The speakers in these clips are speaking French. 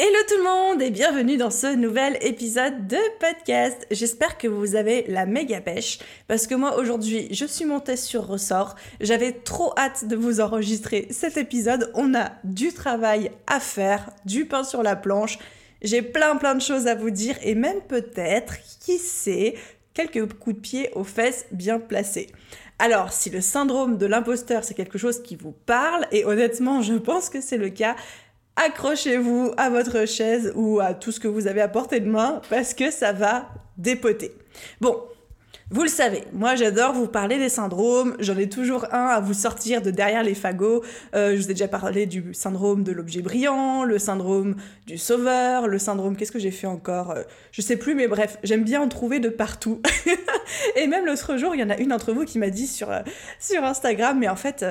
Hello tout le monde et bienvenue dans ce nouvel épisode de podcast. J'espère que vous avez la méga pêche parce que moi aujourd'hui je suis montée sur ressort. J'avais trop hâte de vous enregistrer cet épisode. On a du travail à faire, du pain sur la planche. J'ai plein plein de choses à vous dire et même peut-être, qui sait, quelques coups de pied aux fesses bien placés. Alors, si le syndrome de l'imposteur, c'est quelque chose qui vous parle, et honnêtement, je pense que c'est le cas, accrochez-vous à votre chaise ou à tout ce que vous avez à portée de main parce que ça va dépoter. Bon, vous le savez, moi j'adore vous parler des syndromes, j'en ai toujours un à vous sortir de derrière les fagots. Euh, je vous ai déjà parlé du syndrome de l'objet brillant, le syndrome du sauveur, le syndrome, qu'est-ce que j'ai fait encore? Euh, Je sais plus, mais bref, j'aime bien en trouver de partout. Et même l'autre jour, il y en a une d'entre vous qui m'a dit sur, euh, sur Instagram, mais en fait,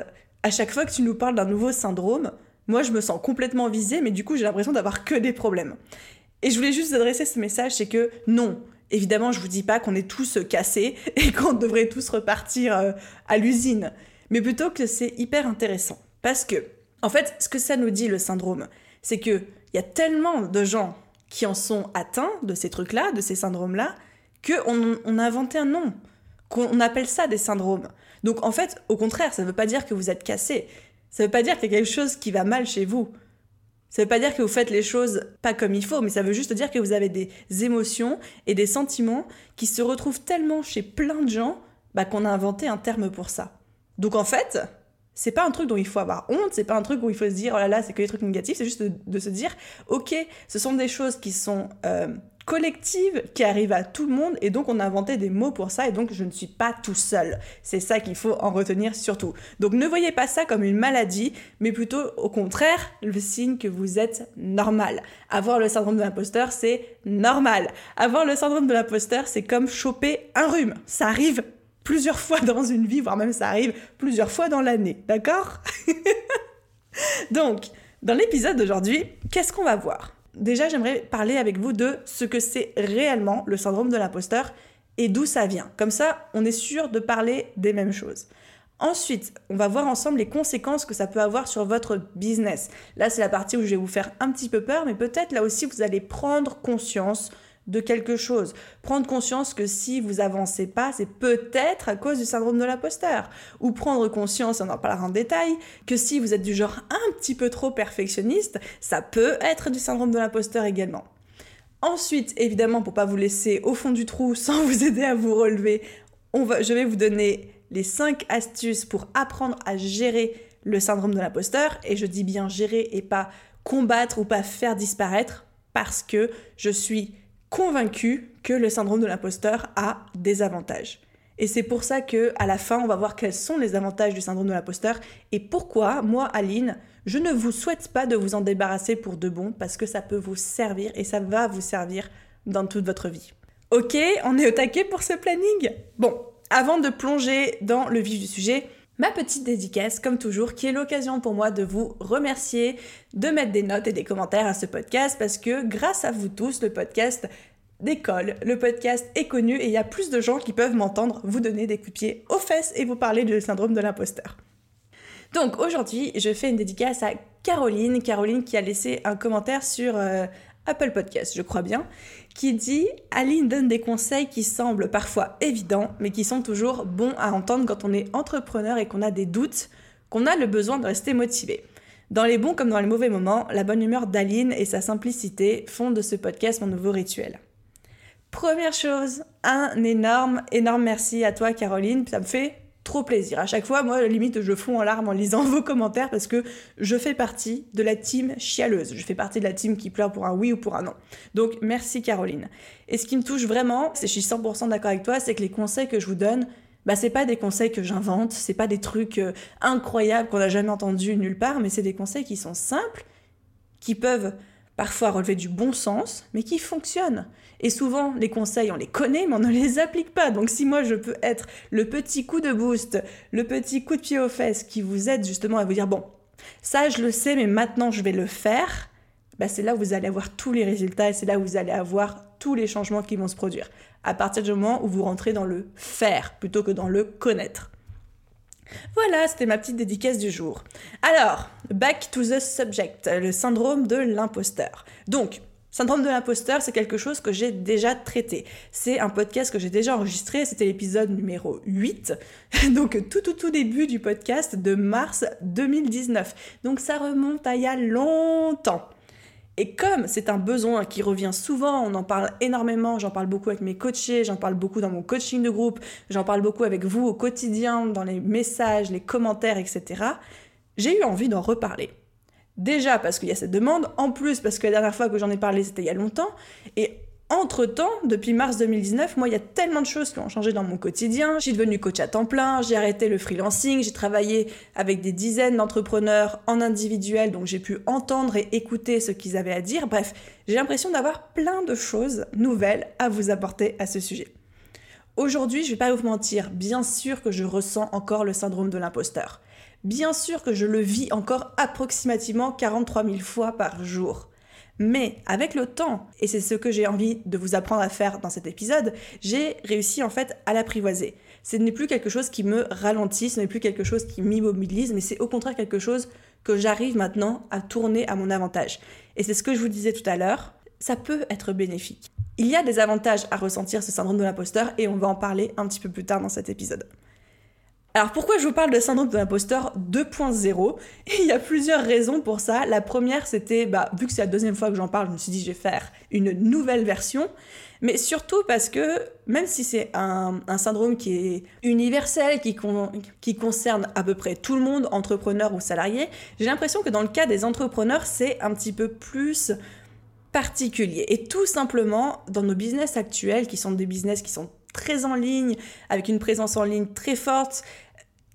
à chaque fois que tu nous parles d'un nouveau syndrome, moi, je me sens complètement visée, mais du coup, j'ai l'impression d'avoir que des problèmes. Et je voulais juste adresser ce message, c'est que non, évidemment, je vous dis pas qu'on est tous cassés et qu'on devrait tous repartir euh, à l'usine, mais plutôt que c'est hyper intéressant. Parce que, en fait, ce que ça nous dit, le syndrome, c'est qu'il y a tellement de gens qui en sont atteints de ces trucs-là, de ces syndromes-là, qu'on on a inventé un nom, qu'on appelle ça des syndromes. Donc en fait, au contraire, ça ne veut pas dire que vous êtes cassé, ça veut pas dire qu'il y a quelque chose qui va mal chez vous. Ça veut pas dire que vous faites les choses pas comme il faut, mais ça veut juste dire que vous avez des émotions et des sentiments qui se retrouvent tellement chez plein de gens bah, qu'on a inventé un terme pour ça. Donc en fait, c'est pas un truc dont il faut avoir honte, c'est pas un truc où il faut se dire oh là là, c'est que des trucs négatifs, c'est juste de, se dire ok, ce sont des choses qui sont euh, collective qui arrive à tout le monde et donc on a inventé des mots pour ça et donc je ne suis pas tout seul. C'est ça qu'il faut en retenir surtout. Donc ne voyez pas ça comme une maladie, mais plutôt au contraire le signe que vous êtes normal. Avoir le syndrome de l'imposteur, c'est normal. Avoir le syndrome de l'imposteur, c'est comme choper un rhume. Ça arrive plusieurs fois dans une vie, voire même ça arrive plusieurs fois dans l'année, d'accord? Donc, dans l'épisode d'aujourd'hui, qu'est-ce qu'on va voir? Déjà, j'aimerais parler avec vous de ce que c'est réellement le syndrome de l'imposteur et d'où ça vient. Comme ça, on est sûr de parler des mêmes choses. Ensuite, on va voir ensemble les conséquences que ça peut avoir sur votre business. Là, c'est la partie où je vais vous faire un petit peu peur, mais peut-être là aussi, vous allez prendre conscience de quelque chose. Prendre conscience que si vous avancez pas, c'est peut-être à cause du syndrome de l'imposteur. Ou prendre conscience, on en parlera en détail, que si vous êtes du genre un petit peu trop perfectionniste, ça peut être du syndrome de l'imposteur également. Ensuite, évidemment, pour pas vous laisser au fond du trou sans vous aider à vous relever, je vais vous donner les 5 astuces pour apprendre à gérer le syndrome de l'imposteur. Et je dis bien gérer et pas combattre ou pas faire disparaître parce que je suis convaincu que le syndrome de l'imposteur a des avantages. Et c'est pour ça que à la fin, on va voir quels sont les avantages du syndrome de l'imposteur et pourquoi moi Aline, je ne vous souhaite pas de vous en débarrasser pour de bon parce que ça peut vous servir et ça va vous servir dans toute votre vie. OK, on est au taquet pour ce planning? Bon, avant de plonger dans le vif du sujet, ma petite dédicace, comme toujours, qui est l'occasion pour moi de vous remercier, de mettre des notes et des commentaires à ce podcast, parce que grâce à vous tous, le podcast décolle, le podcast est connu et il y a plus de gens qui peuvent m'entendre vous donner des coups de pied aux fesses et vous parler du syndrome de l'imposteur. Donc aujourd'hui, je fais une dédicace à Caroline, Caroline qui a laissé un commentaire sur euh, Apple Podcast, je crois bien, qui dit Aline donne des conseils qui semblent parfois évidents, mais qui sont toujours bons à entendre quand on est entrepreneur et qu'on a des doutes, qu'on a le besoin de rester motivé. Dans les bons comme dans les mauvais moments, la bonne humeur d'Aline et sa simplicité font de ce podcast mon nouveau rituel. Première chose, un énorme, énorme merci à toi Caroline, ça me fait trop plaisir. À chaque fois, moi, limite, je fonds en larmes en lisant vos commentaires parce que je fais partie de la team chialeuse. Je fais partie de la team qui pleure pour un oui ou pour un non. Donc, merci Caroline. Et ce qui me touche vraiment, c'est je suis 100% d'accord avec toi, c'est que les conseils que je vous donne, bah, c'est pas des conseils que j'invente, c'est pas des trucs euh, incroyables qu'on n'a jamais entendus nulle part, mais c'est des conseils qui sont simples, qui peuvent parfois relever du bon sens, mais qui fonctionnent. Et souvent, les conseils, on les connaît, mais on ne les applique pas. Donc si moi, je peux être le petit coup de boost, le petit coup de pied aux fesses qui vous aide justement à vous dire, bon, ça, je le sais, mais maintenant, je vais le faire, bah, c'est là où vous allez avoir tous les résultats et c'est là où vous allez avoir tous les changements qui vont se produire. À partir du moment où vous rentrez dans le faire plutôt que dans le connaître. Voilà, c'était ma petite dédicace du jour. Alors, back to the subject, le syndrome de l'imposteur. Donc, Syndrome de l'imposteur, c'est quelque chose que j'ai déjà traité. C'est un podcast que j'ai déjà enregistré, c'était l'épisode numéro 8, donc tout tout tout début du podcast de mars 2019. Donc ça remonte à il y a longtemps. Et comme c'est un besoin qui revient souvent, on en parle énormément, j'en parle beaucoup avec mes coachés, j'en parle beaucoup dans mon coaching de groupe, j'en parle beaucoup avec vous au quotidien, dans les messages, les commentaires, etc., j'ai eu envie d'en reparler. Déjà parce qu'il y a cette demande, en plus parce que la dernière fois que j'en ai parlé c'était il y a longtemps, et entre-temps, depuis mars 2019, moi, il y a tellement de choses qui ont changé dans mon quotidien. Je suis devenue coach à temps plein, j'ai arrêté le freelancing, j'ai travaillé avec des dizaines d'entrepreneurs en individuel, donc j'ai pu entendre et écouter ce qu'ils avaient à dire. Bref, j'ai l'impression d'avoir plein de choses nouvelles à vous apporter à ce sujet. Aujourd'hui, je vais pas vous mentir, bien sûr que je ressens encore le syndrome de l'imposteur. Bien sûr que je le vis encore approximativement 43 000 fois par jour. Mais avec le temps, et c'est ce que j'ai envie de vous apprendre à faire dans cet épisode, j'ai réussi en fait à l'apprivoiser. Ce n'est plus quelque chose qui me ralentit, ce n'est plus quelque chose qui m'immobilise, mais c'est au contraire quelque chose que j'arrive maintenant à tourner à mon avantage. Et c'est ce que je vous disais tout à l'heure, ça peut être bénéfique. Il y a des avantages à ressentir ce syndrome de l'imposteur et on va en parler un petit peu plus tard dans cet épisode. Alors pourquoi je vous parle de syndrome de l'imposteur 2.0 Il y a plusieurs raisons pour ça. La première, c'était, bah, vu que c'est la deuxième fois que j'en parle, je me suis dit je vais faire une nouvelle version. Mais surtout parce que même si c'est un, syndrome qui est universel, qui, qui concerne à peu près tout le monde, entrepreneur ou salarié, j'ai l'impression que dans le cas des entrepreneurs, c'est un petit peu plus particulier. Et tout simplement, dans nos business actuels, qui sont des business qui sont très en ligne, avec une présence en ligne très forte,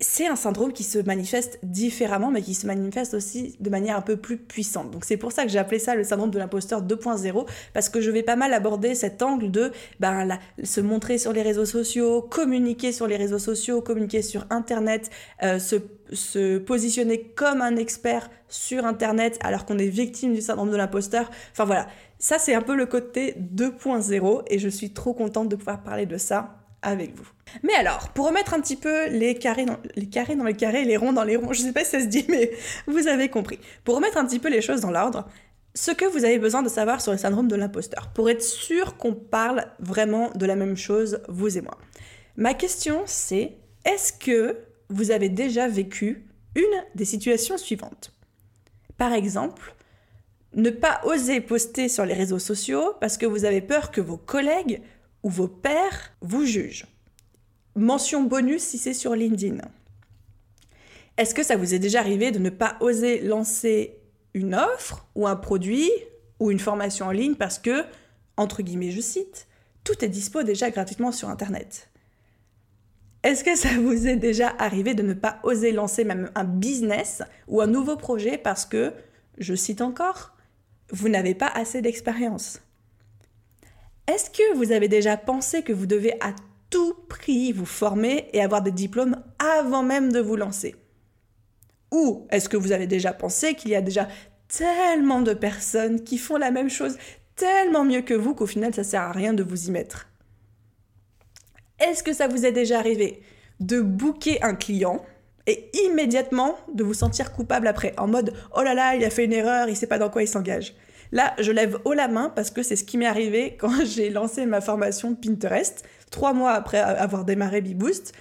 c'est un syndrome qui se manifeste différemment, mais qui se manifeste aussi de manière un peu plus puissante. Donc c'est pour ça que j'ai appelé ça le syndrome de l'imposteur 2.0, parce que je vais pas mal aborder cet angle de ben, se montrer sur les réseaux sociaux, communiquer sur les réseaux sociaux, communiquer sur Internet, euh, se, se positionner comme un expert sur Internet alors qu'on est victime du syndrome de l'imposteur. Enfin voilà, ça c'est un peu le côté 2.0 et je suis trop contente de pouvoir parler de ça avec vous. Mais alors, pour remettre un petit peu les carrés dans les carrés dans les carrés, les ronds dans les ronds, je sais pas si ça se dit, mais vous avez compris. Pour remettre un petit peu les choses dans l'ordre, ce que vous avez besoin de savoir sur le syndrome de l'imposteur, pour être sûr qu'on parle vraiment de la même chose, vous et moi. Ma question c'est, est-ce que vous avez déjà vécu une des situations suivantes? Par exemple, ne pas oser poster sur les réseaux sociaux parce que vous avez peur que vos collègues ou vos pères vous jugent. Mention bonus si c'est sur LinkedIn. Est-ce que ça vous est déjà arrivé de ne pas oser lancer une offre ou un produit ou une formation en ligne parce que, entre guillemets, je cite, tout est dispo déjà gratuitement sur Internet? Est-ce que ça vous est déjà arrivé de ne pas oser lancer même un business ou un nouveau projet parce que, je cite encore, vous n'avez pas assez d'expérience? Est-ce que vous avez déjà pensé que vous devez à tout prix vous former et avoir des diplômes avant même de vous lancer? Ou est-ce que vous avez déjà pensé qu'il y a déjà tellement de personnes qui font la même chose tellement mieux que vous qu'au final ça sert à rien de vous y mettre? Est-ce que ça vous est déjà arrivé de booker un client et immédiatement de vous sentir coupable après en mode oh là là il a fait une erreur, il sait pas dans quoi il s'engage? Là, je lève haut la main parce que c'est ce qui m'est arrivé quand j'ai lancé ma formation Pinterest, trois mois après avoir démarré BeBoost.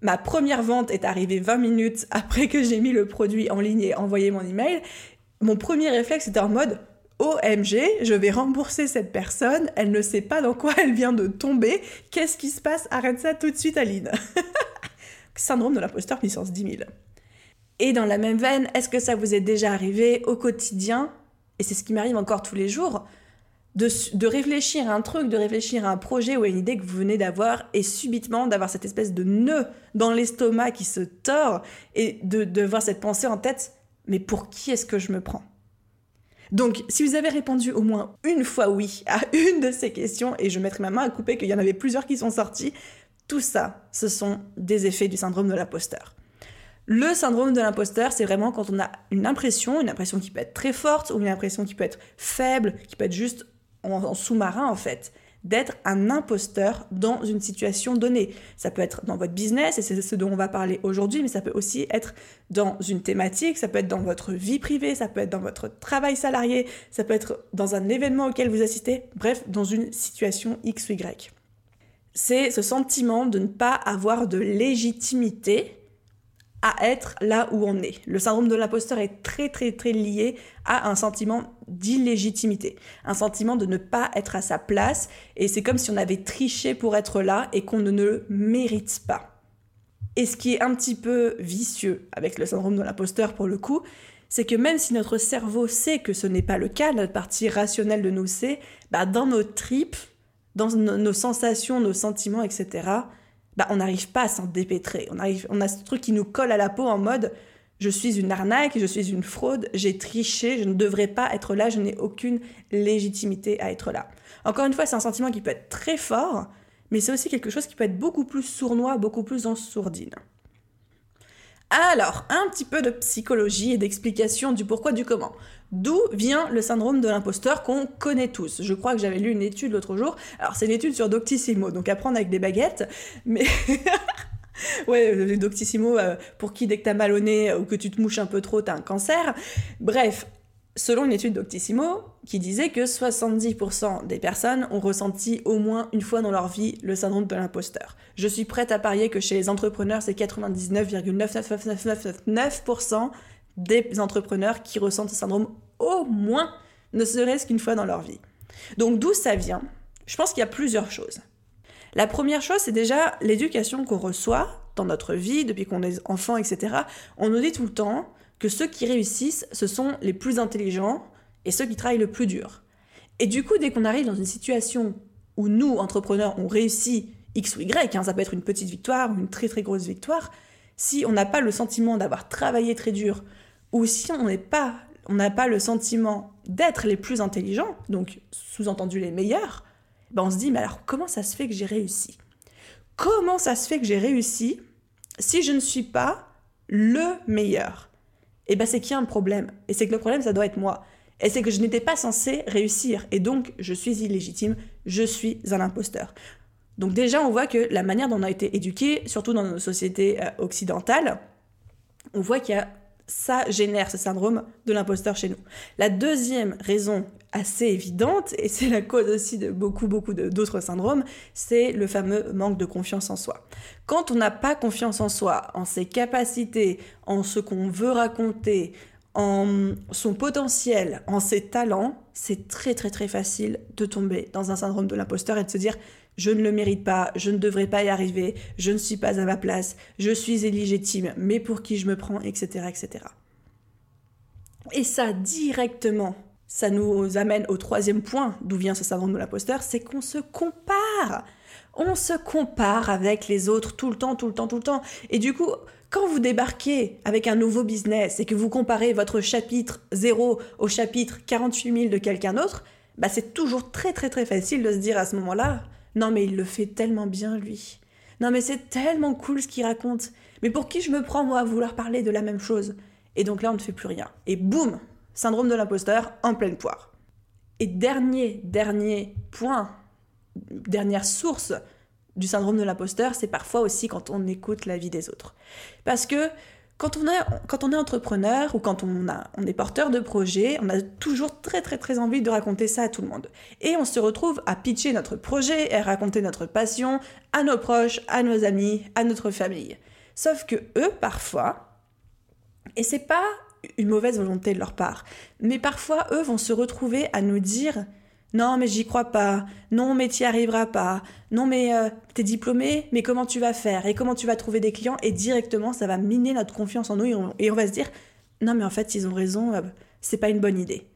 Ma première vente est arrivée 20 minutes après que j'ai mis le produit en ligne et envoyé mon email. Mon premier réflexe était en mode OMG, je vais rembourser cette personne, elle ne sait pas dans quoi elle vient de tomber, qu'est-ce qui se passe? Arrête ça tout de suite Aline. Syndrome de l'imposteur puissance 10 000. Et dans la même veine, est-ce que ça vous est déjà arrivé au quotidien et c'est ce qui m'arrive encore tous les jours, de, réfléchir à un truc, de réfléchir à un projet ou à une idée que vous venez d'avoir et subitement d'avoir cette espèce de nœud dans l'estomac qui se tord et de, de voir cette pensée en tête, mais pour qui est-ce que je me prends? Donc, si vous avez répondu au moins une fois oui à une de ces questions, et je mettrai ma main à couper qu'il y en avait plusieurs qui sont sortis, tout ça, ce sont des effets du syndrome de l'imposteur. Le syndrome de l'imposteur, c'est vraiment quand on a une impression, une impression qui peut être très forte ou une impression qui peut être faible, qui peut être juste en, sous-marin en fait, d'être un imposteur dans une situation donnée. Ça peut être dans votre business, et c'est ce dont on va parler aujourd'hui, mais ça peut aussi être dans une thématique, ça peut être dans votre vie privée, ça peut être dans votre travail salarié, ça peut être dans un événement auquel vous assistez, bref, dans une situation X ou Y. C'est ce sentiment de ne pas avoir de légitimité à être là où on est. Le syndrome de l'imposteur est très très très lié à un sentiment d'illégitimité, un sentiment de ne pas être à sa place, et c'est comme si on avait triché pour être là et qu'on ne le mérite pas. Et ce qui est un petit peu vicieux avec le syndrome de l'imposteur pour le coup, c'est que même si notre cerveau sait que ce n'est pas le cas, notre partie rationnelle de nous sait, bah dans nos tripes, dans nos sensations, nos sentiments, etc., bah, on n'arrive pas à s'en dépêtrer. On, on a ce truc qui nous colle à la peau en mode je suis une arnaque, je suis une fraude, j'ai triché, je ne devrais pas être là, je n'ai aucune légitimité à être là. Encore une fois, c'est un sentiment qui peut être très fort, mais c'est aussi quelque chose qui peut être beaucoup plus sournois, beaucoup plus en sourdine. Alors, un petit peu de psychologie et d'explication du pourquoi du comment. D'où vient le syndrome de l'imposteur qu'on connaît tous Je crois que j'avais lu une étude l'autre jour. Alors, c'est une étude sur Doctissimo, donc à prendre avec des baguettes, mais. ouais, Doctissimo, euh, pour qui dès que t'as mal au nez ou que tu te mouches un peu trop, t'as un cancer. Bref, selon une étude d'Octissimo qui disait que 70% des personnes ont ressenti au moins une fois dans leur vie le syndrome de l'imposteur. Je suis prête à parier que chez les entrepreneurs, c'est 99,99999% des entrepreneurs qui ressentent ce syndrome au moins, ne serait-ce qu'une fois dans leur vie. Donc d'où ça vient? Je pense qu'il y a plusieurs choses. La première chose, c'est déjà l'éducation qu'on reçoit dans notre vie, depuis qu'on est enfant, etc. On nous dit tout le temps, que ceux qui réussissent, ce sont les plus intelligents et ceux qui travaillent le plus dur. Et du coup, dès qu'on arrive dans une situation où nous, entrepreneurs, on réussit X ou Y, hein, ça peut être une petite victoire ou une très très grosse victoire, si on n'a pas le sentiment d'avoir travaillé très dur, ou si on n'est pas, on n'a pas le sentiment d'être les plus intelligents, donc sous-entendu les meilleurs, ben on se dit, mais alors comment ça se fait que j'ai réussi? Comment ça se fait que j'ai réussi si je ne suis pas le meilleur? Et eh ben c'est qu'il y a un problème. Et c'est que le problème, ça doit être moi. Et c'est que je n'étais pas censé réussir. Et donc, je suis illégitime, je suis un imposteur. Donc déjà, on voit que la manière dont on a été éduqué, surtout dans nos sociétés euh, occidentales, on voit qu'il y a ça génère ce syndrome de l'imposteur chez nous. La deuxième raison assez évidente, et c'est la cause aussi de beaucoup, beaucoup d'autres syndromes, c'est le fameux manque de confiance en soi. Quand on n'a pas confiance en soi, en ses capacités, en ce qu'on veut raconter, en son potentiel, en ses talents, c'est très très très facile de tomber dans un syndrome de l'imposteur et de se dire je ne le mérite pas, je ne devrais pas y arriver, je ne suis pas à ma place, je suis illégitime, mais pour qui je me prends, etc. etc. Et ça, directement, ça nous amène au troisième point d'où vient ce syndrome de l'imposteur, c'est qu'on se compare. On se compare avec les autres tout le temps, tout le temps, tout le temps. Et du coup, quand vous débarquez avec un nouveau business et que vous comparez votre chapitre 0 au chapitre 48 000 de quelqu'un d'autre, bah c'est toujours très très très facile de se dire à ce moment-là, non, mais il le fait tellement bien, lui. Non, mais c'est tellement cool ce qu'il raconte. Mais pour qui je me prends, moi, à vouloir parler de la même chose? Et donc là, on ne fait plus rien. Et boum Syndrome de l'imposteur en pleine poire. Et dernier, dernier point, dernière source du syndrome de l'imposteur, c'est parfois aussi quand on écoute la vie des autres. Parce que quand on, est, entrepreneur ou quand on est porteur de projet, on a toujours très très très envie de raconter ça à tout le monde. Et on se retrouve à pitcher notre projet et à raconter notre passion à nos proches, à nos amis, à notre famille. Sauf que eux, parfois, et c'est pas une mauvaise volonté de leur part, mais parfois eux vont se retrouver à nous dire non, mais j'y crois pas. Non, mais t'y arriveras pas. Non, mais euh, t'es diplômé, mais comment tu vas faire? Et comment tu vas trouver des clients? Et directement, ça va miner notre confiance en nous et on, va se dire non, mais en fait, ils ont raison, euh, c'est pas une bonne idée.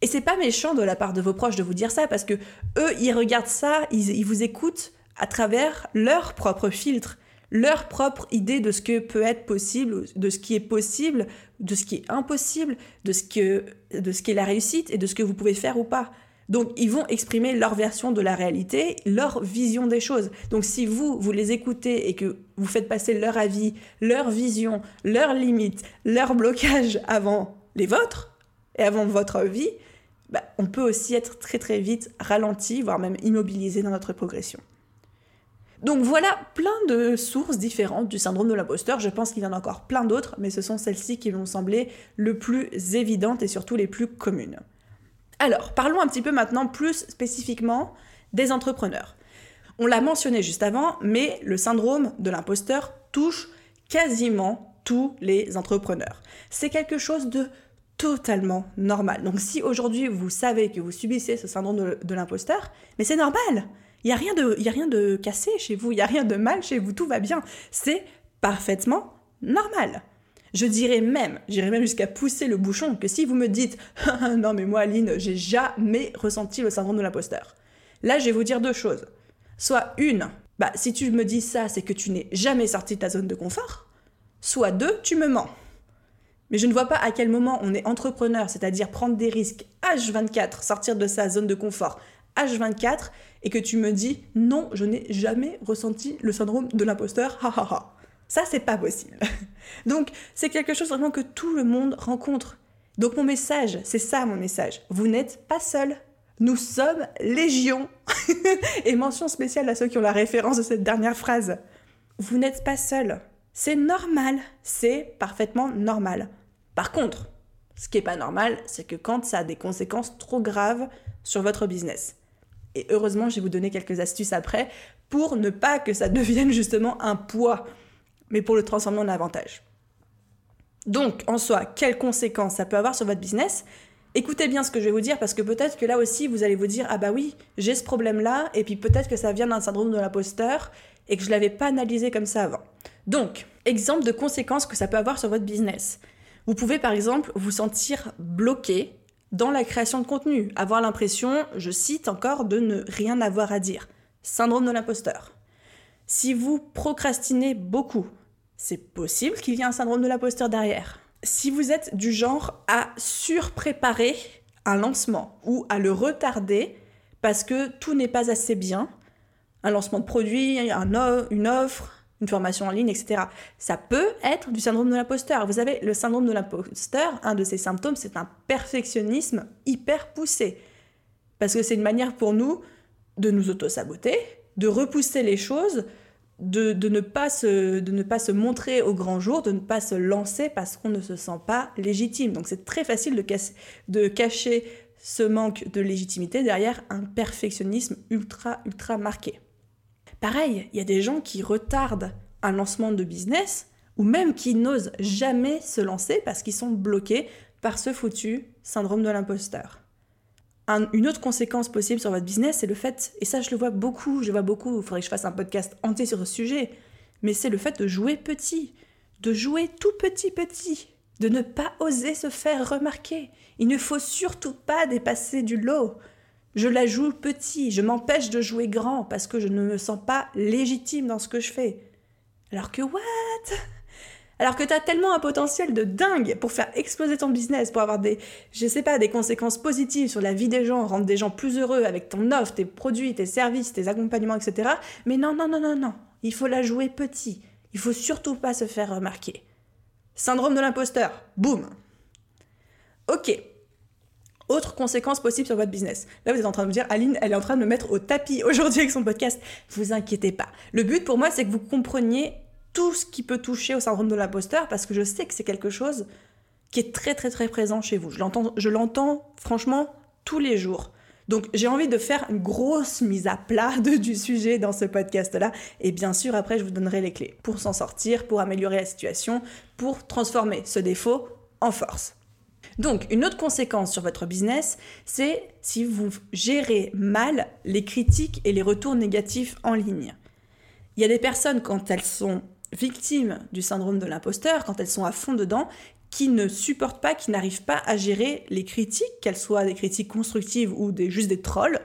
Et c'est pas méchant de la part de vos proches de vous dire ça parce que eux, ils regardent ça, ils, ils vous écoutent à travers leur propre filtre, leur propre idée de ce que peut être possible, de ce qui est possible, de ce qui est impossible, de ce que de ce qui est la réussite et de ce que vous pouvez faire ou pas. Donc ils vont exprimer leur version de la réalité, leur vision des choses. Donc si vous, vous les écoutez et que vous faites passer leur avis, leur vision, leurs limites, leur blocage avant les vôtres et avant votre vie, bah, on peut aussi être très très vite ralenti, voire même immobilisé dans notre progression. Donc voilà plein de sources différentes du syndrome de l'imposteur. Je pense qu'il y en a encore plein d'autres, mais ce sont celles-ci qui m'ont semblé le plus évidentes et surtout les plus communes. Alors, parlons un petit peu maintenant plus spécifiquement des entrepreneurs. On l'a mentionné juste avant, mais le syndrome de l'imposteur touche quasiment tous les entrepreneurs. C'est quelque chose de totalement normal. Donc si aujourd'hui vous savez que vous subissez ce syndrome de, l'imposteur, mais c'est normal. Il n'y a, rien de, a rien de cassé chez vous, il n'y a rien de mal chez vous, tout va bien. C'est parfaitement normal. Je dirais même, j'irais même jusqu'à pousser le bouchon, que si vous me dites non mais moi Aline, j'ai jamais ressenti le syndrome de l'imposteur. Là, je vais vous dire deux choses. Soit une, bah si tu me dis ça, c'est que tu n'es jamais sorti de ta zone de confort. Soit deux, tu me mens. Mais je ne vois pas à quel moment on est entrepreneur, c'est-à-dire prendre des risques H24, sortir de sa zone de confort H24, et que tu me dis non, je n'ai jamais ressenti le syndrome de l'imposteur, ha ha ha. Ça, c'est pas possible. Donc, c'est quelque chose vraiment que tout le monde rencontre. Donc, mon message, c'est ça mon message. Vous n'êtes pas seul. Nous sommes légion. Et mention spéciale à ceux qui ont la référence de cette dernière phrase. Vous n'êtes pas seul. C'est normal. C'est parfaitement normal. Par contre, ce qui n'est pas normal, c'est que quand ça a des conséquences trop graves sur votre business. Et heureusement, je vais vous donner quelques astuces après pour ne pas que ça devienne justement un poids mais pour le transformer en avantage. Donc, en soi, quelles conséquences ça peut avoir sur votre business? Écoutez bien ce que je vais vous dire parce que peut-être que là aussi vous allez vous dire ah bah oui j'ai ce problème là et puis peut-être que ça vient d'un syndrome de l'imposteur et que je l'avais pas analysé comme ça avant. Donc exemple de conséquences que ça peut avoir sur votre business. Vous pouvez par exemple vous sentir bloqué dans la création de contenu, avoir l'impression, je cite encore, de ne rien avoir à dire. Syndrome de l'imposteur. Si vous procrastinez beaucoup, c'est possible qu'il y ait un syndrome de l'imposteur derrière. Si vous êtes du genre à surpréparer un lancement ou à le retarder parce que tout n'est pas assez bien, un lancement de produit, une offre, une formation en ligne, etc. Ça peut être du syndrome de l'imposteur. Vous avez le syndrome de l'imposteur, un de ses symptômes, c'est un perfectionnisme hyper poussé. Parce que c'est une manière pour nous de nous auto-saboter, de repousser les choses, de, ne pas se, de ne pas se montrer au grand jour, de ne pas se lancer parce qu'on ne se sent pas légitime. Donc c'est très facile de, de cacher ce manque de légitimité derrière un perfectionnisme ultra, ultra marqué. Pareil, il y a des gens qui retardent un lancement de business ou même qui n'osent jamais se lancer parce qu'ils sont bloqués par ce foutu syndrome de l'imposteur une autre conséquence possible sur votre business, c'est le fait, et ça je le vois beaucoup, je vois beaucoup, il faudrait que je fasse un podcast entier sur ce sujet, mais c'est le fait de jouer petit, de jouer tout petit petit, de ne pas oser se faire remarquer. Il ne faut surtout pas dépasser du lot. Je la joue petit, je m'empêche de jouer grand parce que je ne me sens pas légitime dans ce que je fais. Alors que what? Alors que tu as tellement un potentiel de dingue pour faire exploser ton business, pour avoir des, je sais pas, des conséquences positives sur la vie des gens, rendre des gens plus heureux avec ton offre, tes produits, tes services, tes accompagnements, etc. Mais non, non, non, non, non. Il faut la jouer petit. Il faut surtout pas se faire remarquer. Syndrome de l'imposteur. Boum. Ok. Autre conséquence possible sur votre business. Là, vous êtes en train de me dire, Aline, elle est en train de me mettre au tapis aujourd'hui avec son podcast. Vous inquiétez pas. Le but pour moi, c'est que vous compreniez tout ce qui peut toucher au syndrome de l'imposteur parce que je sais que c'est quelque chose qui est très très très présent chez vous. Je l'entends, franchement tous les jours. Donc j'ai envie de faire une grosse mise à plat de, du sujet dans ce podcast-là. Et bien sûr, après, je vous donnerai les clés pour s'en sortir, pour améliorer la situation, pour transformer ce défaut en force. Donc, une autre conséquence sur votre business, c'est si vous gérez mal les critiques et les retours négatifs en ligne. Il y a des personnes, quand elles sont victimes du syndrome de l'imposteur, quand elles sont à fond dedans, qui ne supportent pas, qui n'arrivent pas à gérer les critiques, qu'elles soient des critiques constructives ou des, juste des trolls,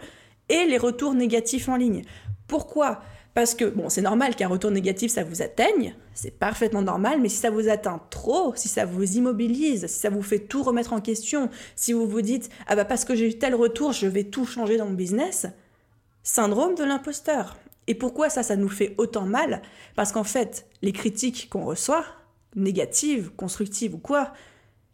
et les retours négatifs en ligne. Pourquoi? Parce que, bon, c'est normal qu'un retour négatif, ça vous atteigne, c'est parfaitement normal, mais si ça vous atteint trop, si ça vous immobilise, si ça vous fait tout remettre en question, si vous vous dites, ah bah parce que j'ai eu tel retour, je vais tout changer dans mon business, syndrome de l'imposteur. Et pourquoi ça, ça nous fait autant mal? Parce qu'en fait, les critiques qu'on reçoit, négatives, constructives ou quoi,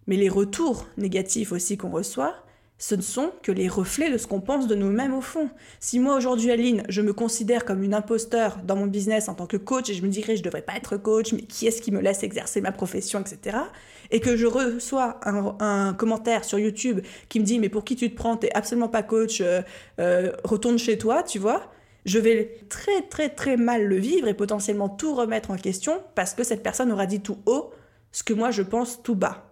mais les retours négatifs aussi qu'on reçoit, ce ne sont que les reflets de ce qu'on pense de nous-mêmes au fond. Si moi aujourd'hui, Aline, je me considère comme une imposteur dans mon business en tant que coach et je me dirais je ne devrais pas être coach, mais qui est-ce qui me laisse exercer ma profession, etc. Et que je reçois un, commentaire sur YouTube qui me dit mais pour qui tu te prends, t'es absolument pas coach, euh, euh, retourne chez toi, tu vois? Je vais très très très mal le vivre et potentiellement tout remettre en question parce que cette personne aura dit tout haut ce que moi je pense tout bas.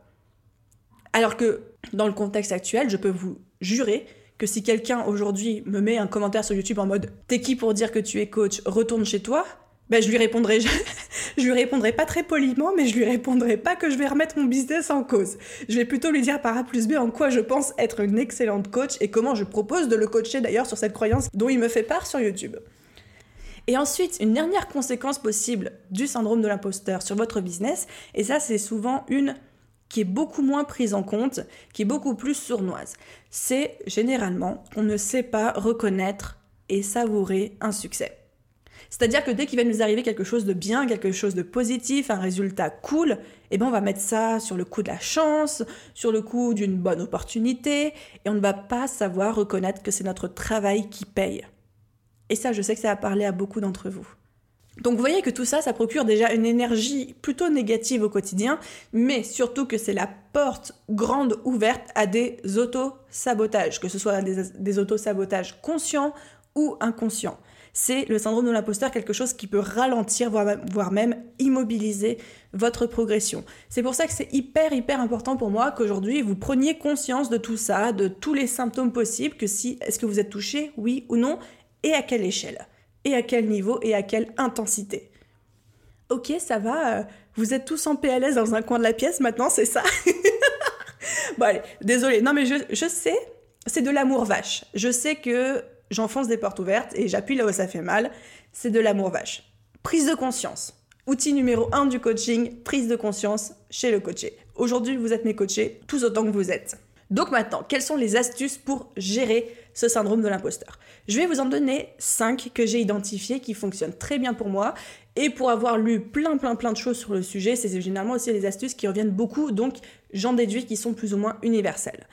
Alors que dans le contexte actuel, je peux vous jurer que si quelqu'un aujourd'hui me met un commentaire sur YouTube en mode T'es qui pour dire que tu es coach? Retourne chez toi ben, je lui répondrai je lui répondrai pas très poliment mais je lui répondrai pas que je vais remettre mon business en cause. Je vais plutôt lui dire par A plus B en quoi je pense être une excellente coach et comment je propose de le coacher d'ailleurs sur cette croyance dont il me fait part sur YouTube. Et ensuite, une dernière conséquence possible du syndrome de l'imposteur sur votre business, et ça c'est souvent une qui est beaucoup moins prise en compte, qui est beaucoup plus sournoise. C'est généralement qu'on ne sait pas reconnaître et savourer un succès. C'est-à-dire que dès qu'il va nous arriver quelque chose de bien, quelque chose de positif, un résultat cool, eh ben on va mettre ça sur le coup de la chance, sur le coup d'une bonne opportunité, et on ne va pas savoir reconnaître que c'est notre travail qui paye. Et ça, je sais que ça a parlé à beaucoup d'entre vous. Donc vous voyez que tout ça, ça procure déjà une énergie plutôt négative au quotidien, mais surtout que c'est la porte grande ouverte à des auto-sabotages, que ce soit des, des auto-sabotages conscients ou inconscients. C'est le syndrome de l'imposteur, quelque chose qui peut ralentir, voire même immobiliser votre progression. C'est pour ça que c'est hyper, hyper important pour moi qu'aujourd'hui vous preniez conscience de tout ça, de tous les symptômes possibles, que si, est-ce que vous êtes touché, oui ou non, et à quelle échelle? Et à quel niveau et à quelle intensité? Ok, ça va, euh, vous êtes tous en PLS dans un coin de la pièce maintenant, c'est ça? Bon allez, désolé, non mais je, je sais, c'est de l'amour vache. Je sais que j'enfonce des portes ouvertes et j'appuie là où ça fait mal, c'est de l'amour vache. Prise de conscience. Outil numéro 1 du coaching, prise de conscience chez le coaché. Aujourd'hui, vous êtes mes coachés, tous autant que vous êtes. Donc maintenant, quelles sont les astuces pour gérer ce syndrome de l'imposteur? Je vais vous en donner 5 que j'ai identifiées qui fonctionnent très bien pour moi. Et pour avoir lu plein plein plein de choses sur le sujet, c'est généralement aussi des astuces qui reviennent beaucoup, donc j'en déduis qui sont plus ou moins universelles.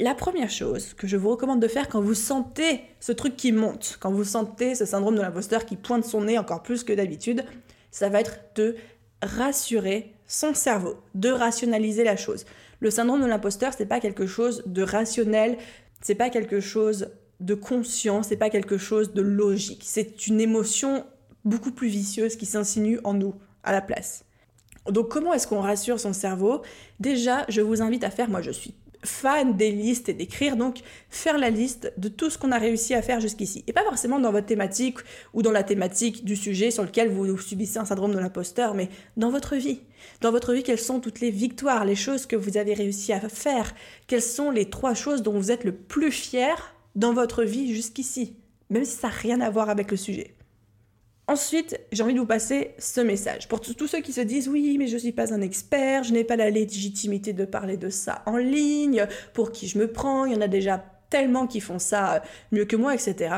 La première chose que je vous recommande de faire quand vous sentez ce truc qui monte, quand vous sentez ce syndrome de l'imposteur qui pointe son nez encore plus que d'habitude, ça va être de rassurer son cerveau, de rationaliser la chose. Le syndrome de l'imposteur, c'est pas quelque chose de rationnel, c'est pas quelque chose de conscient, c'est pas quelque chose de logique. C'est une émotion beaucoup plus vicieuse qui s'insinue en nous à la place. Donc comment est-ce qu'on rassure son cerveau? Déjà, je vous invite à faire, moi je suis fan des listes et d'écrire, donc faire la liste de tout ce qu'on a réussi à faire jusqu'ici. Et pas forcément dans votre thématique ou dans la thématique du sujet sur lequel vous subissez un syndrome de l'imposteur, mais dans votre vie. Dans votre vie, quelles sont toutes les victoires, les choses que vous avez réussi à faire? Quelles sont les trois choses dont vous êtes le plus fier dans votre vie jusqu'ici? Même si ça n'a rien à voir avec le sujet. Ensuite, j'ai envie de vous passer ce message. Pour tous ceux qui se disent oui, mais je ne suis pas un expert, je n'ai pas la légitimité de parler de ça en ligne, pour qui je me prends, il y en a déjà tellement qui font ça mieux que moi, etc.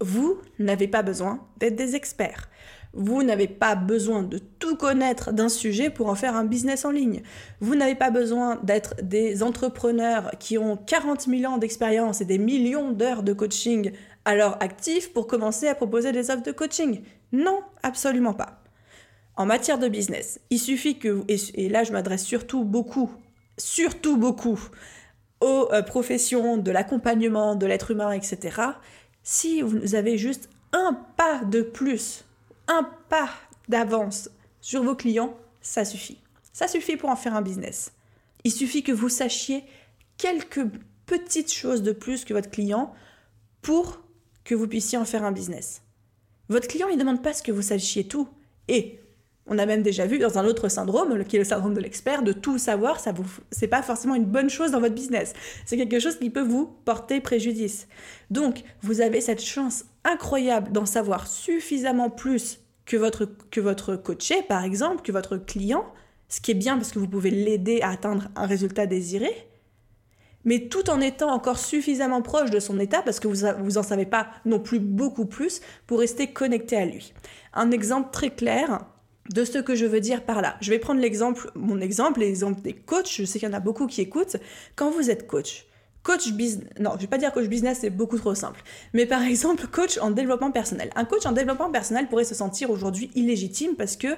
Vous n'avez pas besoin d'être des experts. Vous n'avez pas besoin de tout connaître d'un sujet pour en faire un business en ligne. Vous n'avez pas besoin d'être des entrepreneurs qui ont 40 000 ans d'expérience et des millions d'heures de coaching leur actif pour commencer à proposer des offres de coaching? Non, absolument pas. En matière de business, il suffit que, et, là je m'adresse surtout beaucoup, surtout beaucoup aux euh, professions de l'accompagnement, de l'être humain, etc. Si vous avez juste un pas de plus, un pas d'avance sur vos clients, ça suffit. Ça suffit pour en faire un business. Il suffit que vous sachiez quelques petites choses de plus que votre client pour que vous puissiez en faire un business. Votre client, ne demande pas ce que vous sachiez tout. Et on a même déjà vu dans un autre syndrome, qui est le syndrome de l'expert, de tout savoir, ça vous, c'est pas forcément une bonne chose dans votre business. C'est quelque chose qui peut vous porter préjudice. Donc, vous avez cette chance incroyable d'en savoir suffisamment plus que votre, que votre coaché, par exemple, que votre client, ce qui est bien parce que vous pouvez l'aider à atteindre un résultat désiré, mais tout en étant encore suffisamment proche de son état, parce que vous, vous en savez pas non plus beaucoup plus, pour rester connecté à lui. Un exemple très clair de ce que je veux dire par là. Je vais prendre l'exemple, mon exemple, l'exemple des coachs. Je sais qu'il y en a beaucoup qui écoutent. Quand vous êtes coach, coach business, non, je vais pas dire coach business, c'est beaucoup trop simple. Mais par exemple, coach en développement personnel. Un coach en développement personnel pourrait se sentir aujourd'hui illégitime parce que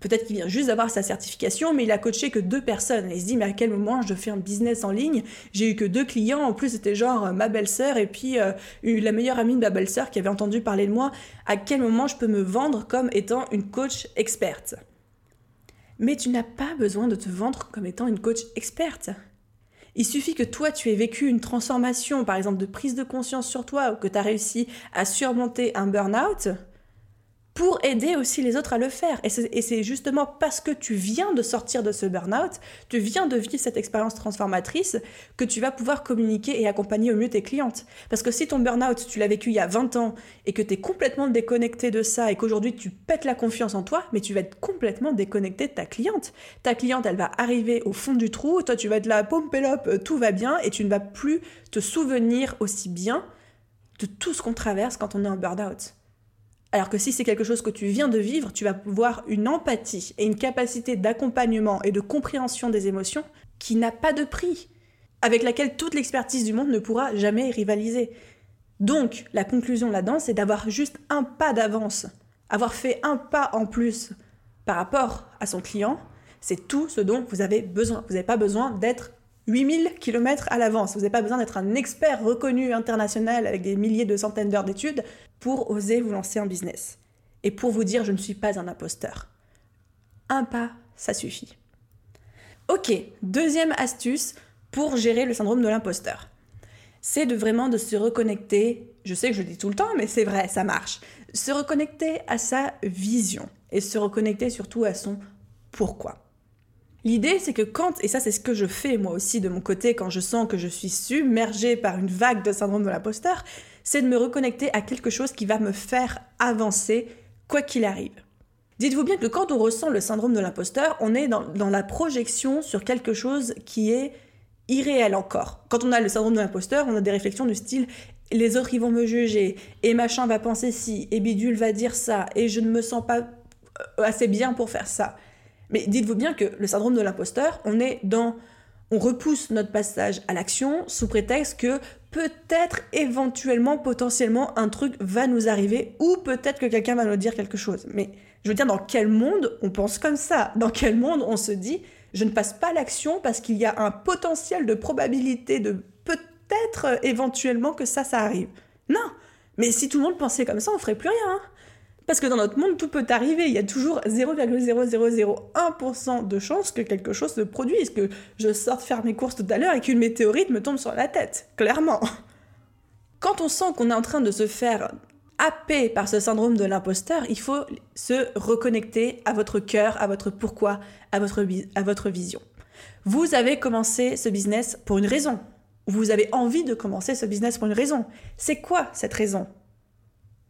Peut-être qu'il vient juste d'avoir sa certification, mais il a coaché que deux personnes. Et il se dit, mais à quel moment je fais un business en ligne? J'ai eu que deux clients. En plus, c'était genre euh, ma belle-sœur et puis euh, la meilleure amie de ma belle-sœur qui avait entendu parler de moi. À quel moment je peux me vendre comme étant une coach experte? Mais tu n'as pas besoin de te vendre comme étant une coach experte. Il suffit que toi, tu aies vécu une transformation, par exemple de prise de conscience sur toi, ou que tu as réussi à surmonter un burn-out pour aider aussi les autres à le faire. Et c'est justement parce que tu viens de sortir de ce burn-out, tu viens de vivre cette expérience transformatrice, que tu vas pouvoir communiquer et accompagner au mieux tes clientes. Parce que si ton burn-out, tu l'as vécu il y a 20 ans et que tu es complètement déconnecté de ça et qu'aujourd'hui tu pètes la confiance en toi, mais tu vas être complètement déconnecté de ta cliente. Ta cliente, elle va arriver au fond du trou, toi tu vas être là, pompelope, euh, tout va bien, et tu ne vas plus te souvenir aussi bien de tout ce qu'on traverse quand on est en burn-out. Alors que si c'est quelque chose que tu viens de vivre, tu vas pouvoir une empathie et une capacité d'accompagnement et de compréhension des émotions qui n'a pas de prix, avec laquelle toute l'expertise du monde ne pourra jamais rivaliser. Donc, la conclusion là-dedans, c'est d'avoir juste un pas d'avance, avoir fait un pas en plus par rapport à son client, c'est tout ce dont vous avez besoin. Vous n'avez pas besoin d'être 8000 km à l'avance. Vous n'avez pas besoin d'être un expert reconnu international avec des milliers de centaines d'heures d'études pour oser vous lancer en business. Et pour vous dire je ne suis pas un imposteur. Un pas, ça suffit. Ok, deuxième astuce pour gérer le syndrome de l'imposteur. C'est de vraiment de se reconnecter, je sais que je le dis tout le temps, mais c'est vrai, ça marche. Se reconnecter à sa vision et se reconnecter surtout à son pourquoi. L'idée, c'est que quand, et ça c'est ce que je fais moi aussi de mon côté quand je sens que je suis submergée par une vague de syndrome de l'imposteur, c'est de me reconnecter à quelque chose qui va me faire avancer quoi qu'il arrive. Dites-vous bien que quand on ressent le syndrome de l'imposteur, on est dans, la projection sur quelque chose qui est irréel encore. Quand on a le syndrome de l'imposteur, on a des réflexions du style les autres ils vont me juger, et machin va penser ci, et bidule va dire ça, et je ne me sens pas assez bien pour faire ça. Mais dites-vous bien que le syndrome de l'imposteur, on est dans on repousse notre passage à l'action sous prétexte que peut-être éventuellement potentiellement un truc va nous arriver ou peut-être que quelqu'un va nous dire quelque chose. Mais je veux dire dans quel monde on pense comme ça? Dans quel monde on se dit je ne passe pas l'action parce qu'il y a un potentiel de probabilité de peut-être éventuellement que ça ça arrive? Non. Mais si tout le monde pensait comme ça, on ferait plus rien. Hein. Parce que dans notre monde, tout peut arriver. Il y a toujours 0,0001% de chance que quelque chose se produise, que je sorte faire mes courses tout à l'heure et qu'une météorite me tombe sur la tête. Clairement. Quand on sent qu'on est en train de se faire happer par ce syndrome de l'imposteur, il faut se reconnecter à votre cœur, à votre pourquoi, à votre, à votre vision. Vous avez commencé ce business pour une raison. Vous avez envie de commencer ce business pour une raison. C'est quoi cette raison?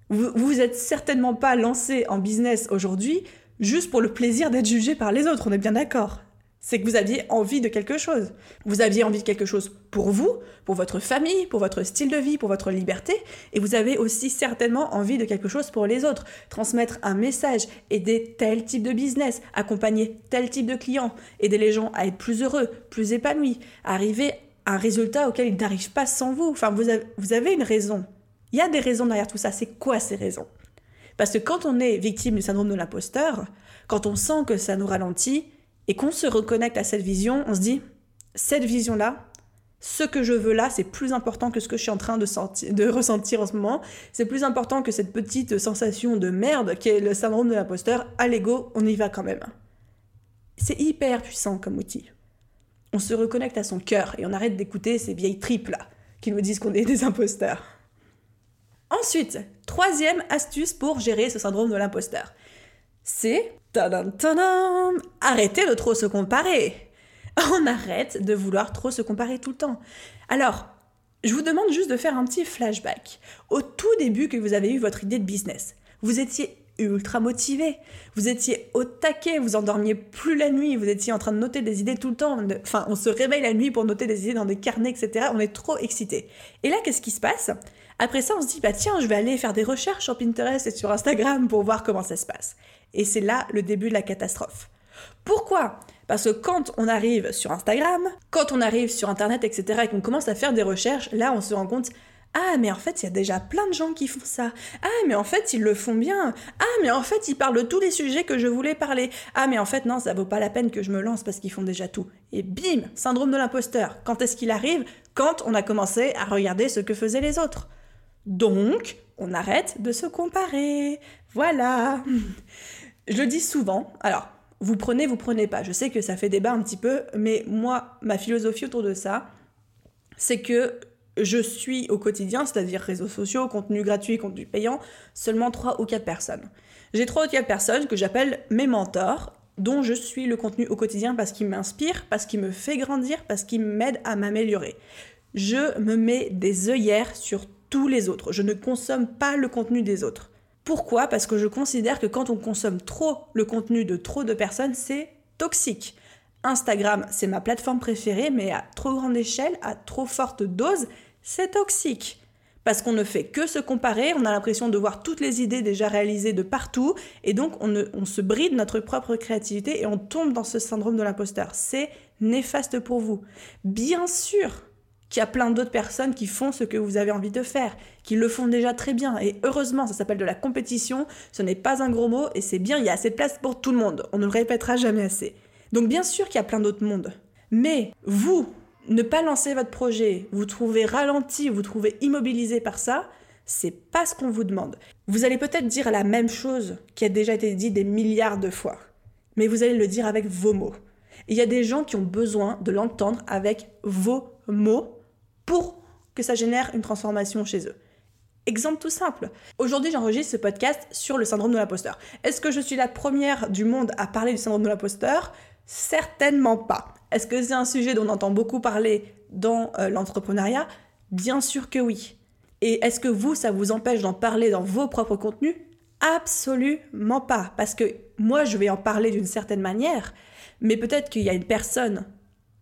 Vous vous êtes certainement pas lancé en business aujourd'hui juste pour le plaisir d'être jugé par les autres, on est bien d'accord. C'est que vous aviez envie de quelque chose. Vous aviez envie de quelque chose pour vous, pour votre famille, pour votre style de vie, pour votre liberté, et vous avez aussi certainement envie de quelque chose pour les autres. Transmettre un message, aider tel type de business, accompagner tel type de client, aider les gens à être plus heureux, plus épanouis, arriver à un résultat auquel ils n'arrivent pas sans vous. Enfin, vous avez, vous avez une raison. Il y a des raisons derrière tout ça. C'est quoi ces raisons? Parce que quand on est victime du syndrome de l'imposteur, quand on sent que ça nous ralentit et qu'on se reconnecte à cette vision, on se dit cette vision-là, ce que je veux là, c'est plus important que ce que je suis en train de, ressentir en ce moment. C'est plus important que cette petite sensation de merde qui est le syndrome de l'imposteur. À l'ego, on y va quand même. C'est hyper puissant comme outil. On se reconnecte à son cœur et on arrête d'écouter ces vieilles tripes là qui nous disent qu'on est des imposteurs. Ensuite, troisième astuce pour gérer ce syndrome de l'imposteur, c'est arrêter de trop se comparer. On arrête de vouloir trop se comparer tout le temps. Alors, Je vous demande juste de faire un petit flashback. Au tout début que vous avez eu votre idée de business, vous étiez ultra motivé, vous étiez au taquet, vous endormiez plus la nuit, vous étiez en train de noter des idées tout le temps, enfin on se réveille la nuit pour noter des idées dans des carnets, etc. On est trop excité. Et là, qu'est-ce qui se passe? Après ça, on se dit, bah tiens, je vais aller faire des recherches sur Pinterest et sur Instagram pour voir comment ça se passe. Et c'est là le début de la catastrophe. Pourquoi? Parce que quand on arrive sur Instagram, quand on arrive sur Internet, etc., et qu'on commence à faire des recherches, là, on se rend compte ah, mais en fait, il y a déjà plein de gens qui font ça. Ah, mais en fait, ils le font bien. Ah, mais en fait, ils parlent de tous les sujets que je voulais parler. Ah, mais en fait, non, ça vaut pas la peine que je me lance parce qu'ils font déjà tout. Et bim, syndrome de l'imposteur. Quand est-ce qu'il arrive? Quand on a commencé à regarder ce que faisaient les autres. Donc, on arrête de se comparer. Voilà. Je le dis souvent. Alors, vous prenez, vous prenez pas. Je sais que ça fait débat un petit peu, mais moi, ma philosophie autour de ça, c'est que je suis au quotidien, c'est-à-dire réseaux sociaux, contenu gratuit, contenu payant, seulement 3 ou 4 personnes. J'ai 3 ou 4 personnes que j'appelle mes mentors, dont je suis le contenu au quotidien parce qu'ils m'inspirent, parce qu'ils me fait grandir, parce qu'ils m'aident à m'améliorer. Je me mets des œillères sur tous les autres. Je ne consomme pas le contenu des autres. Pourquoi? Parce que je considère que quand on consomme trop le contenu de trop de personnes, c'est toxique. Instagram, c'est ma plateforme préférée, mais à trop grande échelle, à trop forte dose, c'est toxique. Parce qu'on ne fait que se comparer, on a l'impression de voir toutes les idées déjà réalisées de partout, et donc on, se bride notre propre créativité et on tombe dans ce syndrome de l'imposteur. C'est néfaste pour vous. Bien sûr, qu'il y a plein d'autres personnes qui font ce que vous avez envie de faire, qui le font déjà très bien. Et heureusement, ça s'appelle de la compétition, ce n'est pas un gros mot, et c'est bien, il y a assez de place pour tout le monde. On ne le répétera jamais assez. Donc bien sûr qu'il y a plein d'autres mondes. Mais vous, ne pas lancer votre projet, vous trouvez ralenti, vous trouvez immobilisé par ça, c'est pas ce qu'on vous demande. Vous allez peut-être dire la même chose qui a déjà été dit des milliards de fois, mais vous allez le dire avec vos mots. Il y a des gens qui ont besoin de l'entendre avec vos mots pour que ça génère une transformation chez eux. Exemple tout simple. Aujourd'hui, j'enregistre ce podcast sur le syndrome de l'imposteur. Est-ce que je suis la première du monde à parler du syndrome de l'imposteur? Certainement pas. Est-ce que c'est un sujet dont on entend beaucoup parler dans euh, l'entrepreneuriat? Bien sûr que oui. Et est-ce que vous, ça vous empêche d'en parler dans vos propres contenus? Absolument pas. Parce que moi, je vais en parler d'une certaine manière, mais peut-être qu'il y a une personne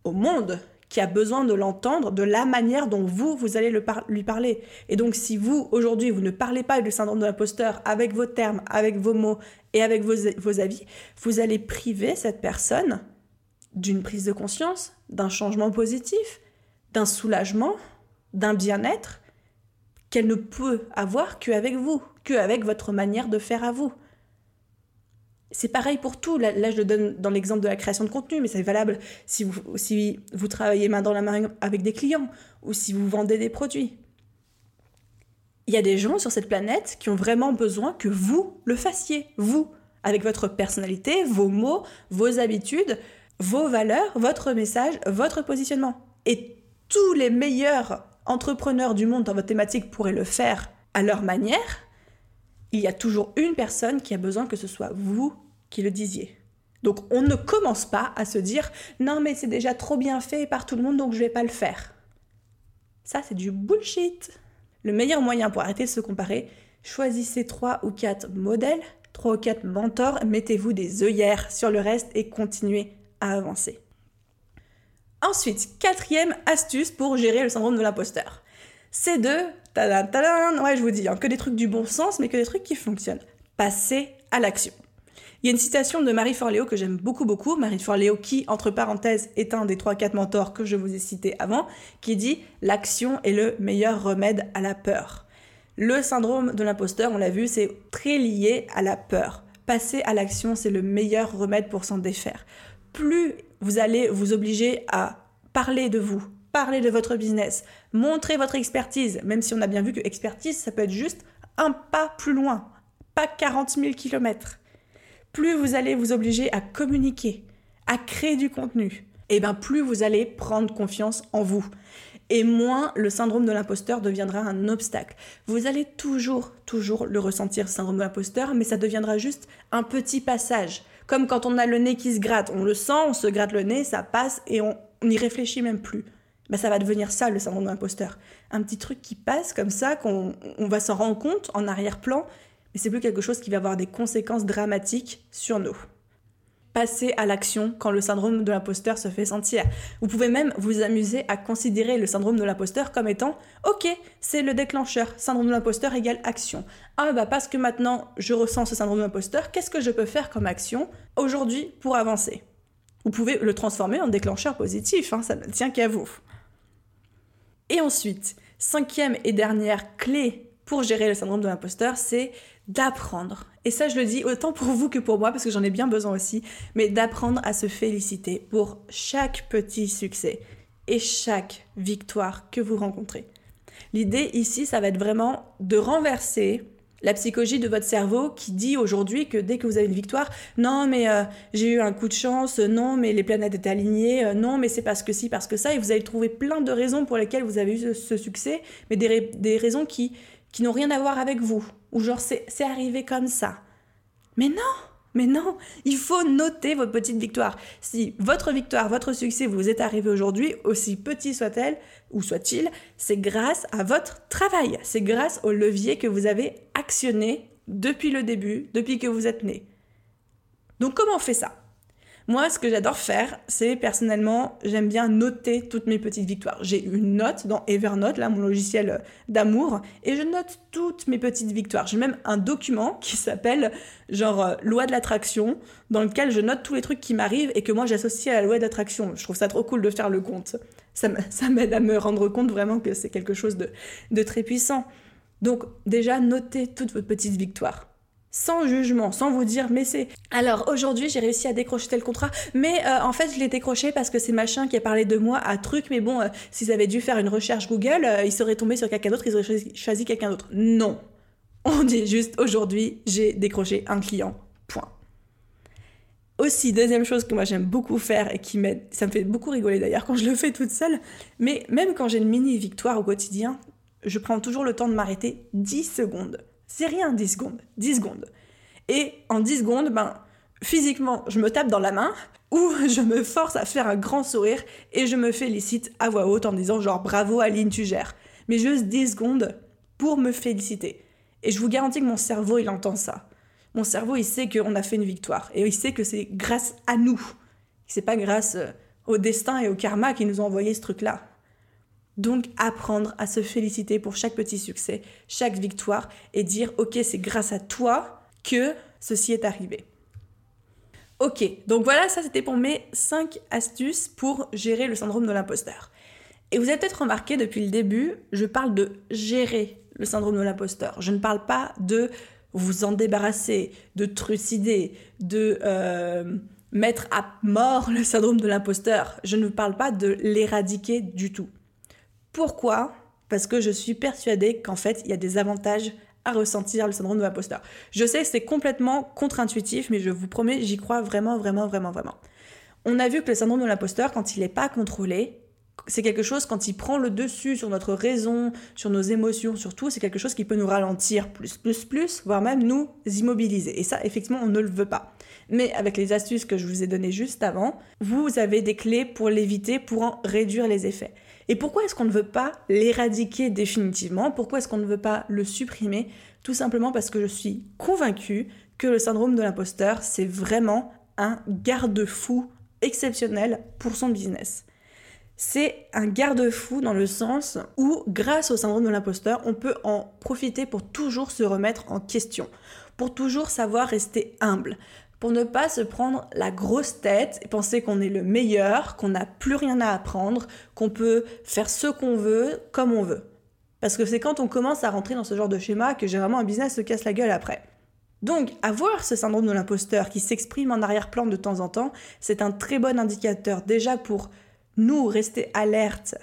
au monde qui a besoin de l'entendre de la manière dont vous, vous allez lui parler. Et donc si vous, aujourd'hui, vous ne parlez pas du syndrome de l'imposteur avec vos termes, avec vos mots et avec vos, vos avis, vous allez priver cette personne d'une prise de conscience, d'un changement positif, d'un soulagement, d'un bien-être qu'elle ne peut avoir qu'avec vous, qu'avec votre manière de faire à vous. C'est pareil pour tout. Là, je le donne dans l'exemple de la création de contenu, mais c'est valable si vous, si vous travaillez main dans la main avec des clients ou si vous vendez des produits. Il y a des gens sur cette planète qui ont vraiment besoin que vous le fassiez, vous, avec votre personnalité, vos mots, vos habitudes, vos valeurs, votre message, votre positionnement. Et tous les meilleurs entrepreneurs du monde dans votre thématique pourraient le faire à leur manière. Il y a toujours une personne qui a besoin que ce soit vous qui le disiez. Donc on ne commence pas à se dire non mais c'est déjà trop bien fait par tout le monde donc je vais pas le faire. Ça c'est du bullshit. Le meilleur moyen pour arrêter de se comparer, choisissez trois ou quatre modèles, trois ou quatre mentors, mettez-vous des œillères sur le reste et continuez à avancer. Ensuite, quatrième astuce pour gérer le syndrome de l'imposteur. C'est de, tadam, ouais je vous dis, hein, que des trucs du bon sens, mais que des trucs qui fonctionnent. Passer à l'action. Il y a une citation de Marie Forleo que j'aime beaucoup, beaucoup. Marie Forleo qui, entre parenthèses, est un des 3-4 mentors que je vous ai cités avant, qui dit L'action est le meilleur remède à la peur. Le syndrome de l'imposteur, on l'a vu, c'est très lié à la peur. Passer à l'action, c'est le meilleur remède pour s'en défaire. Plus vous allez vous obliger à parler de vous, parler de votre business, montrer votre expertise, même si on a bien vu que expertise, ça peut être juste un pas plus loin, pas 40 000 kilomètres plus vous allez vous obliger à communiquer, à créer du contenu, et eh bien plus vous allez prendre confiance en vous. Et moins le syndrome de l'imposteur deviendra un obstacle. Vous allez toujours, toujours le ressentir, ce syndrome de l'imposteur, mais ça deviendra juste un petit passage. Comme quand on a le nez qui se gratte, on le sent, on se gratte le nez, ça passe et on n'y réfléchit même plus. bah, ça va devenir ça le syndrome de l'imposteur. Un petit truc qui passe comme ça, qu'on on va s'en rendre compte en arrière-plan, mais c'est plus quelque chose qui va avoir des conséquences dramatiques sur nous. Passez à l'action quand le syndrome de l'imposteur se fait sentir. Vous pouvez même vous amuser à considérer le syndrome de l'imposteur comme étant OK, c'est le déclencheur. Syndrome de l'imposteur égale action. Ah bah parce que maintenant je ressens ce syndrome de l'imposteur, qu'est-ce que je peux faire comme action aujourd'hui pour avancer? Vous pouvez le transformer en déclencheur positif, hein, ça ne tient qu'à vous. Et ensuite, cinquième et dernière clé pour gérer le syndrome de l'imposteur, c'est d'apprendre. Et ça, je le dis autant pour vous que pour moi, parce que j'en ai bien besoin aussi, mais d'apprendre à se féliciter pour chaque petit succès et chaque victoire que vous rencontrez. L'idée ici, ça va être vraiment de renverser la psychologie de votre cerveau qui dit aujourd'hui que dès que vous avez une victoire, non mais euh, j'ai eu un coup de chance, non mais les planètes étaient alignées, euh, non mais c'est parce que si, parce que ça, et vous allez trouver plein de raisons pour lesquelles vous avez eu ce, succès, mais des, des raisons qui, qui n'ont rien à voir avec vous, ou genre c'est arrivé comme ça. Mais non mais non, il faut noter votre petite victoire. Si votre victoire, votre succès vous est arrivé aujourd'hui, aussi petit soit-elle ou soit-il, c'est grâce à votre travail. C'est grâce au levier que vous avez actionné depuis le début, depuis que vous êtes né. Donc comment on fait ça? Moi, ce que j'adore faire, c'est personnellement, j'aime bien noter toutes mes petites victoires. J'ai une note dans Evernote, là, mon logiciel d'amour, et je note toutes mes petites victoires. J'ai même un document qui s'appelle genre euh, loi de l'attraction, dans lequel je note tous les trucs qui m'arrivent et que moi j'associe à la loi de l'attraction. Je trouve ça trop cool de faire le compte. Ça m'aide à me rendre compte vraiment que c'est quelque chose de très puissant. Donc déjà, notez toutes vos petites victoires sans jugement, sans vous dire mais c'est alors aujourd'hui j'ai réussi à décrocher tel contrat, mais euh, en fait je l'ai décroché parce que c'est machin qui a parlé de moi à truc, mais bon euh, s'ils avaient dû faire une recherche Google, euh, ils seraient tombés sur quelqu'un d'autre, ils auraient choisi, quelqu'un d'autre. Non, on dit juste aujourd'hui j'ai décroché un client. Point. Aussi, deuxième chose que moi j'aime beaucoup faire et qui m'aide, ça me fait beaucoup rigoler d'ailleurs quand je le fais toute seule, mais même quand j'ai une mini victoire au quotidien, je prends toujours le temps de m'arrêter 10 secondes c'est rien 10 secondes, 10 secondes. Et en 10 secondes, ben, physiquement, je me tape dans la main ou je me force à faire un grand sourire et je me félicite à voix haute en disant genre bravo Aline, tu gères. Mais juste 10 secondes pour me féliciter. Et je vous garantis que mon cerveau, il entend ça. Mon cerveau, il sait qu'on a fait une victoire et il sait que c'est grâce à nous. C'est pas grâce euh, au destin et au karma qui nous ont envoyé ce truc-là. Donc apprendre à se féliciter pour chaque petit succès, chaque victoire et dire ok c'est grâce à toi que ceci est arrivé. Ok, donc voilà, ça c'était pour mes 5 astuces pour gérer le syndrome de l'imposteur. Et vous avez peut-être remarqué depuis le début, je parle de gérer le syndrome de l'imposteur. Je ne parle pas de vous en débarrasser, de trucider, de euh, mettre à mort le syndrome de l'imposteur. Je ne parle pas de l'éradiquer du tout. Pourquoi? Parce que je suis persuadée qu'en fait, il y a des avantages à ressentir le syndrome de l'imposteur. Je sais que c'est complètement contre-intuitif, mais je vous promets, j'y crois vraiment, vraiment, vraiment, vraiment. On a vu que le syndrome de l'imposteur, quand il n'est pas contrôlé, c'est quelque chose, quand il prend le dessus sur notre raison, sur nos émotions, sur tout, c'est quelque chose qui peut nous ralentir plus, plus, plus, voire même nous immobiliser. Et ça, effectivement, on ne le veut pas. Mais avec les astuces que je vous ai données juste avant, vous avez des clés pour l'éviter, pour en réduire les effets. Et pourquoi est-ce qu'on ne veut pas l'éradiquer définitivement? Pourquoi est-ce qu'on ne veut pas le supprimer? Tout simplement parce que je suis convaincue que le syndrome de l'imposteur, c'est vraiment un garde-fou exceptionnel pour son business. C'est un garde-fou dans le sens où, grâce au syndrome de l'imposteur, on peut en profiter pour toujours se remettre en question, pour toujours savoir rester humble, pour ne pas se prendre la grosse tête et penser qu'on est le meilleur, qu'on n'a plus rien à apprendre, qu'on peut faire ce qu'on veut comme on veut. Parce que c'est quand on commence à rentrer dans ce genre de schéma que généralement un business se casse la gueule après. Donc, avoir ce syndrome de l'imposteur qui s'exprime en arrière-plan de temps en temps, c'est un très bon indicateur déjà pour nous rester alertes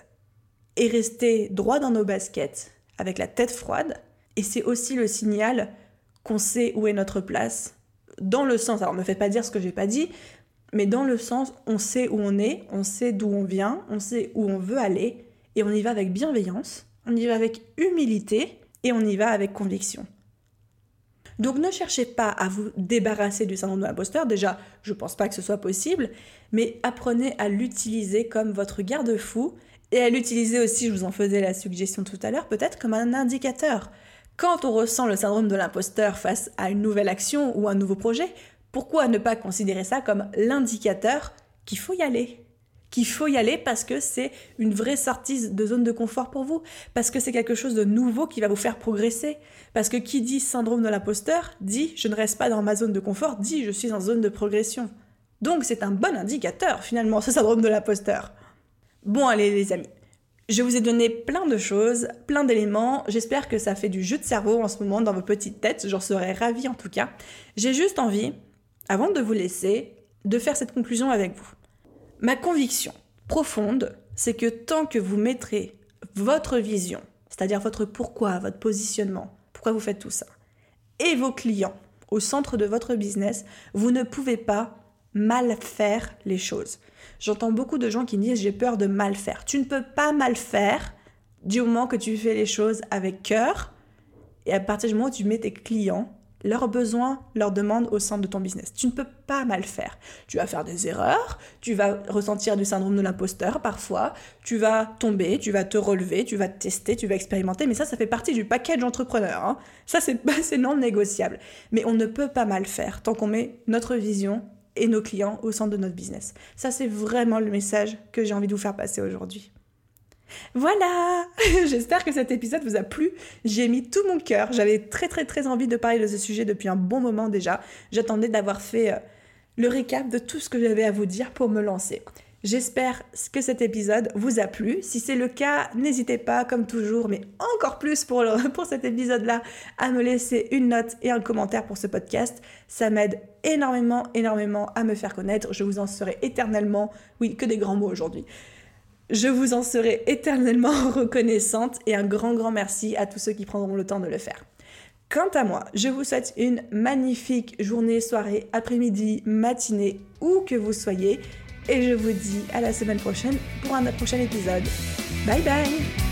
et rester droit dans nos baskets avec la tête froide. Et c'est aussi le signal qu'on sait où est notre place dans le sens, alors ne me faites pas dire ce que j'ai pas dit, mais dans le sens, on sait où on est, on sait d'où on vient, on sait où on veut aller, et on y va avec bienveillance, on y va avec humilité, et on y va avec conviction. Donc ne cherchez pas à vous débarrasser du syndrome de l'imposteur, déjà je pense pas que ce soit possible, mais apprenez à l'utiliser comme votre garde-fou Et à l'utiliser aussi, je vous en faisais la suggestion tout à l'heure, peut-être comme un indicateur. Quand on ressent le syndrome de l'imposteur face à une nouvelle action ou un nouveau projet, pourquoi ne pas considérer ça comme l'indicateur qu'il faut y aller? Qu'il faut y aller parce que c'est une vraie sortie de zone de confort pour vous, parce que c'est quelque chose de nouveau qui va vous faire progresser, parce que qui dit syndrome de l'imposteur dit je ne reste pas dans ma zone de confort, dit je suis en zone de progression. Donc c'est un bon indicateur finalement ce syndrome de l'imposteur. Bon allez les amis, je vous ai donné plein de choses, plein d'éléments. J'espère que ça fait du jeu de cerveau en ce moment dans vos petites têtes. J'en serais ravie en tout cas. J'ai juste envie, avant de vous laisser, de faire cette conclusion avec vous. Ma conviction profonde, c'est que tant que vous mettrez votre vision, c'est-à-dire votre pourquoi, votre positionnement, pourquoi vous faites tout ça, et vos clients au centre de votre business, vous ne pouvez pas mal faire les choses. J'entends beaucoup de gens qui disent j'ai peur de mal faire. Tu ne peux pas mal faire du moment que tu fais les choses avec cœur et à partir du moment où tu mets tes clients leurs besoins, leurs demandes au centre de ton business. Tu ne peux pas mal faire. Tu vas faire des erreurs, tu vas ressentir du syndrome de l'imposteur parfois, tu vas tomber, tu vas te relever, tu vas tester, tu vas expérimenter, mais ça, ça fait partie du package entrepreneur. Hein. Ça, c'est non négociable. Mais on ne peut pas mal faire tant qu'on met notre vision et nos clients au centre de notre business. Ça, c'est vraiment le message que j'ai envie de vous faire passer aujourd'hui. Voilà J'espère que cet épisode vous a plu. J'ai mis tout mon cœur. J'avais très très très envie de parler de ce sujet depuis un bon moment déjà. J'attendais d'avoir fait euh, le récap de tout ce que j'avais à vous dire pour me lancer. J'espère que cet épisode vous a plu. Si c'est le cas, n'hésitez pas, comme toujours, mais encore plus pour, pour cet épisode-là, à me laisser une note et un commentaire pour ce podcast. Ça m'aide énormément, énormément à me faire connaître. Je vous en serai éternellement, oui, que des grands mots aujourd'hui. Je vous en serai éternellement reconnaissante et un grand grand merci à tous ceux qui prendront le temps de le faire. Quant à moi, je vous souhaite une magnifique journée, soirée, après-midi, matinée, où que vous soyez, et je vous dis à la semaine prochaine pour un prochain épisode. Bye bye